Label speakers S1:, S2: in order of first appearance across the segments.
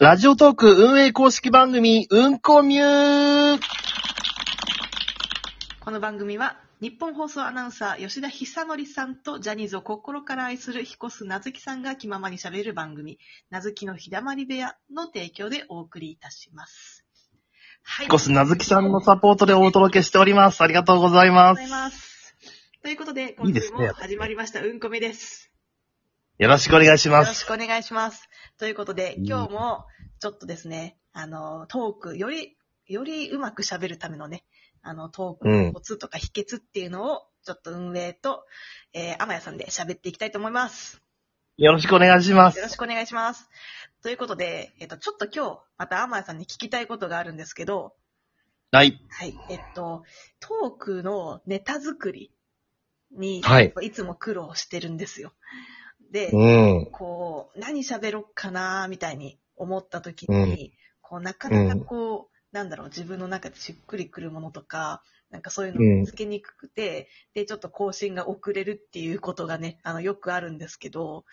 S1: ラジオトーク運営公式番組、うんこミュー
S2: この番組は、日本放送アナウンサー吉田久典さんとジャニーズを心から愛する彦須なずきさんが気ままに喋る番組、なずきのひだまり部屋の提供でお送りいたします。はい。
S1: コスなずきさんのサポートでお届けしております。ありがとうございます
S2: ありがとうござい。ます。ということで、
S1: いい
S2: 今週も始まりました、うんこみです。
S1: よろしくお願いしま
S2: よろし
S1: す。
S2: くお願いします。ということで、
S1: うん
S2: 今日も、ちょっとですね、あの、トーク、より、よりうまく喋るためのね、あの、トーク
S1: うん
S2: のコツとか秘訣っていうのを、ちょっと運営と、えー、天谷さんで喋っていきたいと思います。
S1: よろしくお願いします
S2: よ。ろしくお願いします。ということで、えっ、と、ちょっと今日、また天谷さんに聞きたいことがあるんですけど、
S1: はい。
S2: はい、えっと、トークのネタ作りに、
S1: はい
S2: いつも苦労してるんですよ。で、
S1: うん。
S2: こう、何喋ろっかな、みたいに思った時に、こう、なかなかこう、なんだろう、自分の中でしっくりくるものとか、なんかそういうのを見つけにくくて、で、ちょっと更新が遅れるっていうことがね、あの、よくあるんですけど、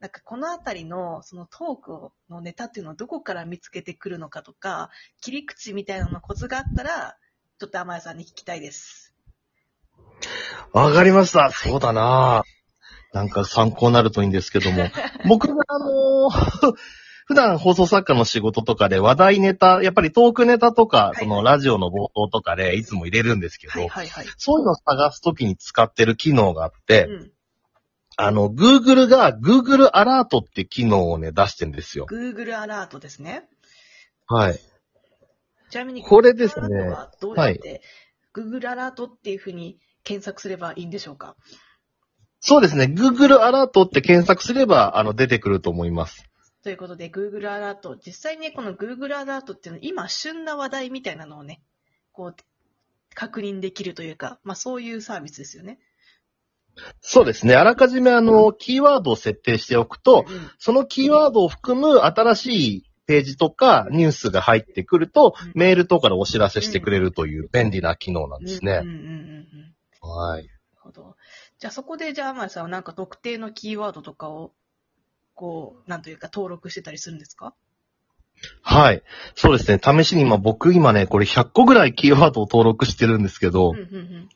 S2: なんかこのあたりの、そのトークのネタっていうのをどこから見つけてくるのかとか、切り口みたいなのコツがあったら、ちょっと甘谷さんに聞きたいです。
S1: わかりました。そうだななんか参考になるといいんですけども。僕があのー 普段放送作家の仕事とかで話題ネタ、やっぱりトークネタとか、
S2: い
S1: そのラジオの冒頭とかでいつも入れるんですけど、
S2: はいはいはい。
S1: そういうのを探すときに使ってる機能があって、
S2: うん。
S1: あの、Google が Google アラートって機能をね、出してんですよ。
S2: Google アラートですね。
S1: はい。
S2: ちなみに、
S1: これですね
S2: どうやって、Google アラートっていうふうに検索すればいいんでしょうか？
S1: そうですね。Google アラートって検索すれば、あの、出てくると思います。
S2: ということで、Google アラート、実際にね、この Google アラートっていうのは、今、旬な話題みたいなのをね、こう、確認できるというか、まあそういうサービスですよね。
S1: そうですね。あらかじめあの、キーワードを設定しておくと、
S2: うん
S1: そのキーワードを含む新しいページとかニュースが入ってくると、
S2: うん
S1: メールとかでお知らせしてくれるという便利な機能なんですね
S2: うん。うんうんうんうん。
S1: はい。
S2: なるほど。じゃあそこで、じゃあ、甘谷さんはなんか特定のキーワードとかを、こう、なんというか登録してたりするんですか？
S1: はい。そうですね。試しに今、僕今ね、これ100個ぐらいキーワードを登録してるんですけど
S2: うん、うん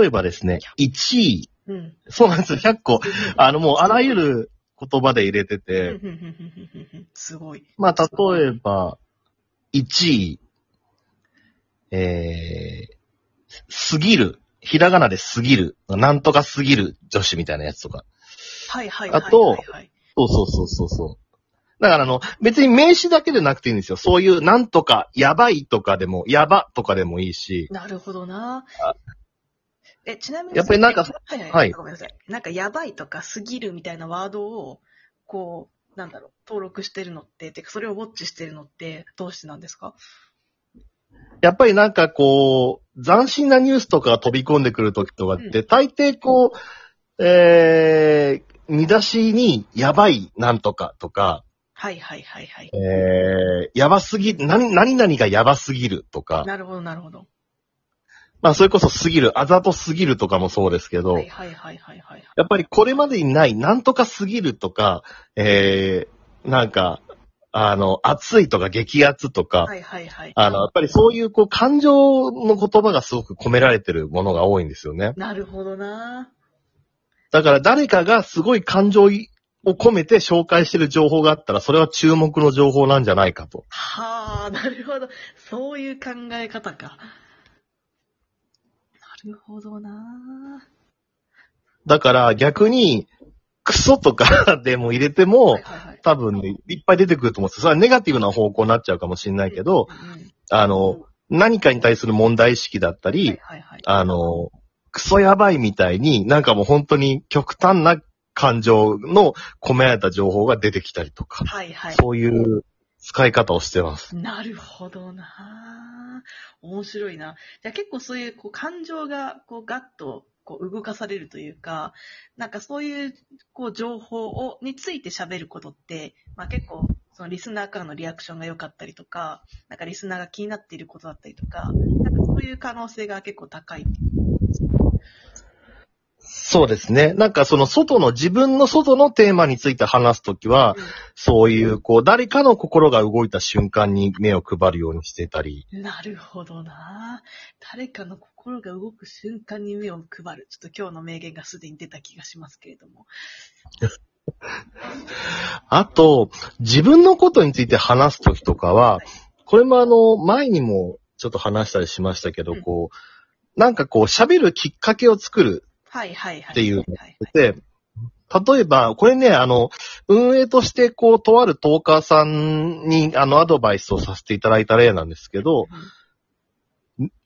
S1: 例えばですね、1位。
S2: うん。うん。
S1: そうなんですよ。100個。あの、もうあらゆる言葉で入れて
S2: うん
S1: て、
S2: うんうんうんうんうんすごい。
S1: まあ、例えば、1位、えー、すぎる。ひらがなですぎる。なんとかすぎる女子みたいなやつとか。
S2: はいはいはいはい、はい。
S1: あとそうそうそうそうそう。だからあの、別に名詞だけでなくていいんですよ。そういうなんとか、やばいとかでも、やばとかでもいいし。
S2: なるほどな
S1: あ。
S2: え、ちなみに、
S1: やっぱりなんか
S2: はいはい、
S1: はい
S2: ごめんなさい。なんか、やばいとか、すぎるみたいなワードを、こう、なんだろう、登録してるのって、てか、それをウォッチしてるのって、どうしてなんですか？
S1: やっぱりなんかこう、斬新なニュースとかが飛び込んでくるときとかって、大抵こう、えー、見出しに、やばいなんとかとか、
S2: はいはいはいはい。
S1: えー、やばすぎ、何、何々がやばすぎるとか、
S2: なるほどなるほど。
S1: まあそれこそすぎる、あざとすぎるとかもそうですけど、
S2: はいはいはいはいはい。
S1: やっぱりこれまでにない、なんとかすぎるとか、えー、なんか、あの、熱いとか激熱とか、
S2: はいはいはい。
S1: あの、やっぱりそういうこう感情の言葉がすごく込められてるものが多いんですよね。
S2: なるほどな
S1: だから誰かがすごい感情を込めて紹介してる情報があったら、それは注目の情報なんじゃないかと。
S2: はあ、なるほど。そういう考え方か。なるほどな
S1: だから逆に、クソとかでも入れても、
S2: はいはいはい。
S1: 多分ね、いっぱい出てくると思うんですよ。それはネガティブな方向になっちゃうかもしれないけど、あの、何かに対する問題意識だったり。あの、クソやばいみたいに、なんかもう本当に極端な感情の込められた情報が出てきたりとか、
S2: はいはい。
S1: そういう使い方をしてます。
S2: なるほどな面白いな。じゃあ結構そういうこう感情がこうガッとこう動かされるというか、なんかそういうこう情報をについて喋ることって、まあ結構そのリスナーからのリアクションが良かったりとか、なんかリスナーが気になっていることだったりとか、なんかそういう可能性が結構高い。
S1: そうですね。なんかその外の、自分の外のテーマについて話すときは、そういう、こう、誰かの心が動いた瞬間に目を配るようにしてたり。
S2: なるほどな誰かの心が動く瞬間に目を配る。ちょっと今日の名言がすでに出た気がしますけれども。
S1: あと、自分のことについて話すときとかは、これもあの、前にもちょっと話したりしましたけど、
S2: うん
S1: こう、なんかこう、喋るきっかけを作る
S2: はいはいはい。
S1: っていう
S2: はいはい
S1: で、例えば、これね、あの、運営として、こう、とあるトーカーさんに、あの、アドバイスをさせていただいた例なんですけど、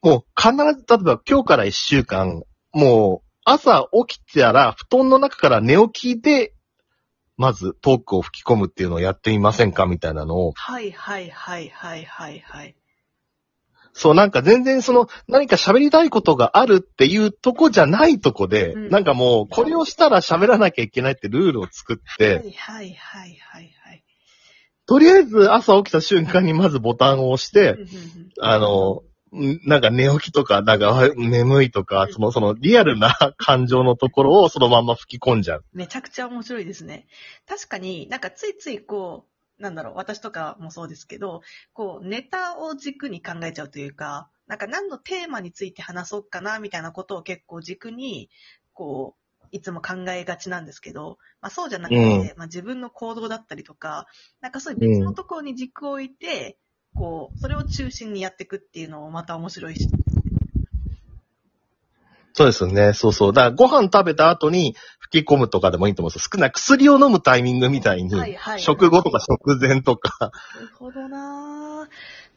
S1: もう、必ず、例えば、今日から一週間、もう、朝起きたら、布団の中から寝起きで、まず、トークを吹き込むっていうのをやってみませんかみたいなのを、
S2: はいはいはいはいはいはい。
S1: そう、なんか全然その、何か喋りたいことがあるっていうとこじゃないとこで、
S2: うん
S1: なんかもう、これをしたら喋らなきゃいけないってルールを作って、
S2: はいはいはいはいはい。
S1: とりあえず朝起きた瞬間にまずボタンを押して
S2: うん、うんうん
S1: あの、んなんか寝起きとか、なんかあ眠いとか、その、そのリアルな 感情のところをそのまんま吹き込んじゃう。
S2: めちゃくちゃ面白いですね。確かになんかついついこう、なんだろう、私とかもそうですけど、こう、ネタを軸に考えちゃうというか、なんか何のテーマについて話そうかな、みたいなことを結構軸に、こう、いつも考えがちなんですけど、まあそうじゃなくて、
S1: うん
S2: まあ自分の行動だったりとか、なんかそういう別のところに軸を置いて、こう、それを中心にやっていくっていうのもまた面白いし。
S1: そうですよね。そうそう。だからご飯食べた後に吹き込むとかでもいいと思うんですよ。少ない薬を飲むタイミングみたいに、
S2: はいはい。
S1: 食後とか食前とか。
S2: なるほどな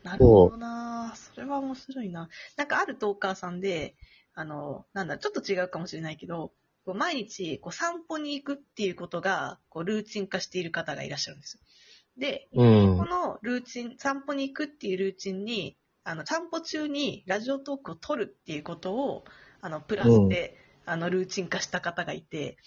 S2: ぁ。なるほどなぁ。それは面白いな。なんかあるトーカーさんで、あの、なんだ、ちょっと違うかもしれないけど、こう毎日こう散歩に行くっていうことが、こうルーチン化している方がいらっしゃるんですよ。で、
S1: うん
S2: こ。のルーチン、散歩に行くっていうルーチンに、あの、散歩中にラジオトークを撮るっていうことを、あの、プラスで、あの、ルーチン化した方がいて、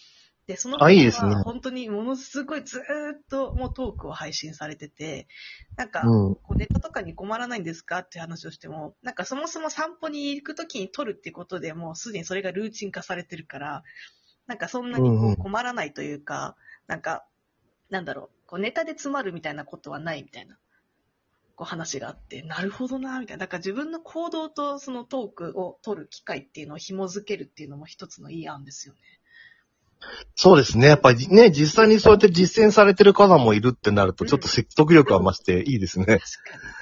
S2: で、その方
S1: あいいですね
S2: は本当にものすごいずーっともうトークを配信されてて、なんか、
S1: うん。
S2: こうネタとかに困らないんですかっていう話をしても、なんかそもそも散歩に行くときに撮るっていうことでもうすでにそれがルーチン化されてるから、なんかそんなにこ
S1: うんう
S2: うん困らないというか、なんか、なんだろう、こうネタで詰まるみたいなことはないみたいな、こう話があって、なるほどな、みたいな。だから自分の行動とそのトークを取る機会っていうのを紐づけるっていうのも一つのいい案ですよね。
S1: そうですね。やっぱりね、実際にそうやって実践されてる方もいるってなると、ちょっと説得力が増していいですね。
S2: 確か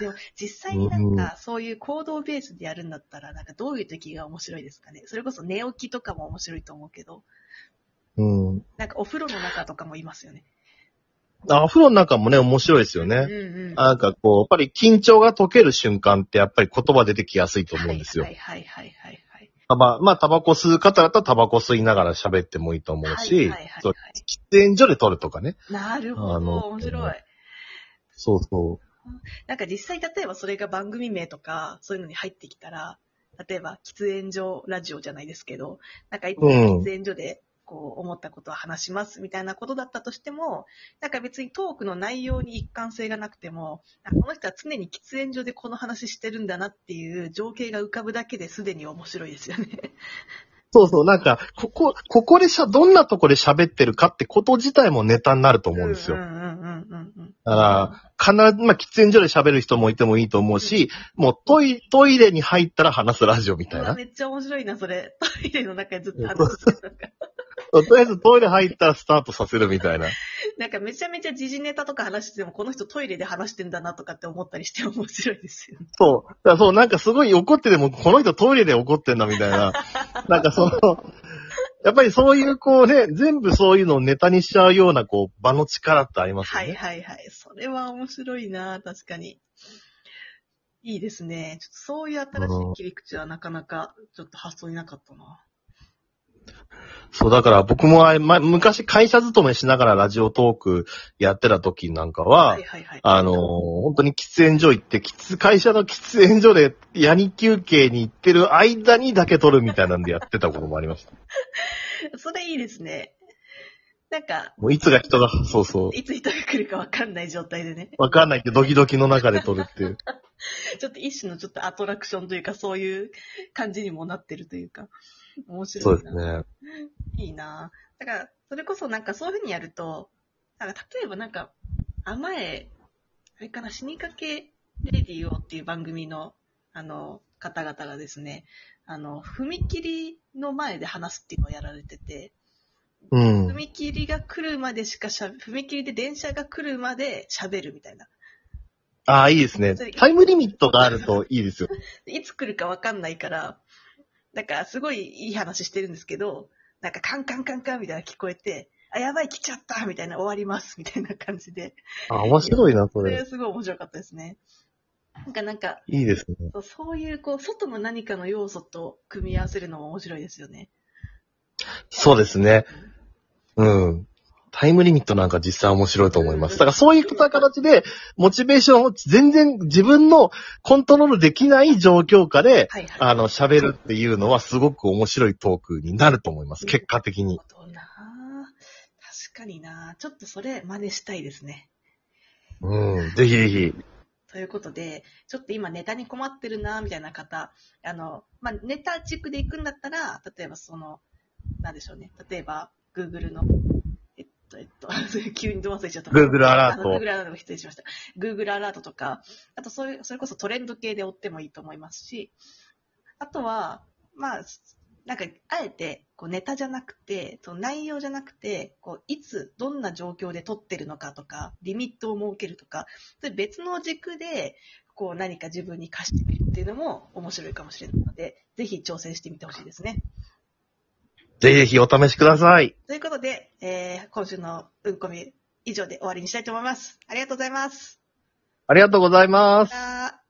S2: に。でも、実際になんか、そういう行動ベースでやるんだったら、なんかどういう時が面白いですかね。それこそ寝起きとかも面白いと思うけど、
S1: うん。
S2: なんかお風呂の中とかもいますよね。
S1: あ、お風呂の中もね、面白いですよ
S2: うん
S1: ね。
S2: うん。
S1: なんかこう、やっぱり緊張が解ける瞬間ってやっぱり言葉出てきやすいと思うんですよ。
S2: はいはいはいはいはい。
S1: まあ、まあ、タバコ吸う方だったらタバコ吸いながら喋ってもいいと思うし、喫煙所で撮るとかね。
S2: なるほど、面白い。
S1: そうそ
S2: なんか実際例えばそれが番組名とか、そういうのに入ってきたら、例えば喫煙所ラジオじゃないですけど、なんかいつも
S1: うん
S2: 喫煙所でこう思ったことを話しますみたいなことだったとしても、なんか別にトークの内容に一貫性がなくても、あこの人は常に喫煙所でこの話してるんだなっていう情景が浮かぶだけですでに面白いですよね。
S1: う。そうそう、なんか、ここ、ここでしゃ、どんなとこで喋ってるかってこと自体もネタになると思うんですよ。
S2: うんうんうんうんうん。
S1: だから、必ず、まあ、喫煙所で喋る人もいてもいいと思うし、もうトイ、トイレに入ったら話すラジオみたいうな。
S2: わめっちゃ面白いな、それ。トイレの中でずっと話してるのか。
S1: とりあえずトイレ入ったらスタートさせるみたいな。
S2: なんかめちゃめちゃ時事ネタとか話してても、この人トイレで話してんだなとかって思ったりして面白いですよね。
S1: そう。だからそう、なんかすごい怒ってても、この人トイレで怒ってんだみたいな。なんかその、やっぱりそういうこうね、全部そういうのをネタにしちゃうようなこう、場の力ってありますよ
S2: はい
S1: ね。
S2: はいはい。それは面白いな、確かに。いいですね。ちょっとそういう新しい切り口はなかなかちょっと発想になかったな。
S1: そう、だから僕もあれ、ま、昔会社勤めしながらラジオトークやってた時なんかは、
S2: はいはいはい。
S1: あのー本当に喫煙所行って、喫会社の喫煙所でヤニ休憩に行ってる間にだけ撮るみたいなんでやってたこともありました。
S2: それいいですね。なんか、
S1: もういつが人が、そうそう。
S2: いつ人が来るかわかんない状態でね。
S1: わかんないけど、ドキドキの中で撮るっていう。
S2: ちょっと一種のちょっとアトラクションというか、そういう感じにもなってるというか。面白い
S1: そう
S2: な。
S1: ですね。
S2: いいなだから、それこそなんかそういうふうにやると、なんか例えばなんか、甘え、あれかな、死にかけレディオっていう番組の、あの、方々がですね、あの、踏切の前で話すっていうのをやられてて、
S1: うん。
S2: 踏切が来るまでしかしゃ、踏切で電車が来るまで喋るみたいな。
S1: ああ、いいですね。タイムリミットがあるといいですよ。
S2: いつ来るかわかんないから、なんかすごいいい話してるんですけど、なんかカンカンカンカンみたいなの聞こえて、あ、やばい来ちゃったみたいな終わります みたいな感じで。
S1: あ、面白いな、そ
S2: それ
S1: れ。
S2: はすごい面白かったですね。なんかなんか、
S1: いいですね。
S2: そうそういうこう、外の何かの要素と組み合わせるのも面白いですよね。
S1: そうですね。うん。タイムリミットなんか実際面白いと思います。だからそういった形で、モチベーションを全然自分のコントロールできない状況下で、
S2: はいはい。
S1: あの、喋るっていうのはすごく面白いトークになると思います。結果的に。
S2: 確かになちょっとそれ真似したいですね。
S1: うん。ぜひぜひ。
S2: ということで、ちょっと今ネタに困ってるなみたいな方、あの、まあ、ネタ軸で行くんだったら、例えばその、なんでしょうね。例えば、Google の、と、えっと、急にど忘れちゃった。
S1: Google アラート。
S2: Google アラート失礼しました。Google アラートとか、あとそういう、それこそトレンド系で追ってもいいと思いますし、あとは、まあ、なんか、あえて、こう、ネタじゃなくて、その内容じゃなくて、こう、いつ、どんな状況で撮ってるのかとか、リミットを設けるとか、それ別の軸で、こう、何か自分に課してみるっていうのも面白いかもしれないので、ぜひ挑戦してみてほしいですね。
S1: ぜひお試しください。
S2: ということで、えー、今週のうんこみ以上で終わりにしたいと思います。ありがとうございます。
S1: ありがとうございます。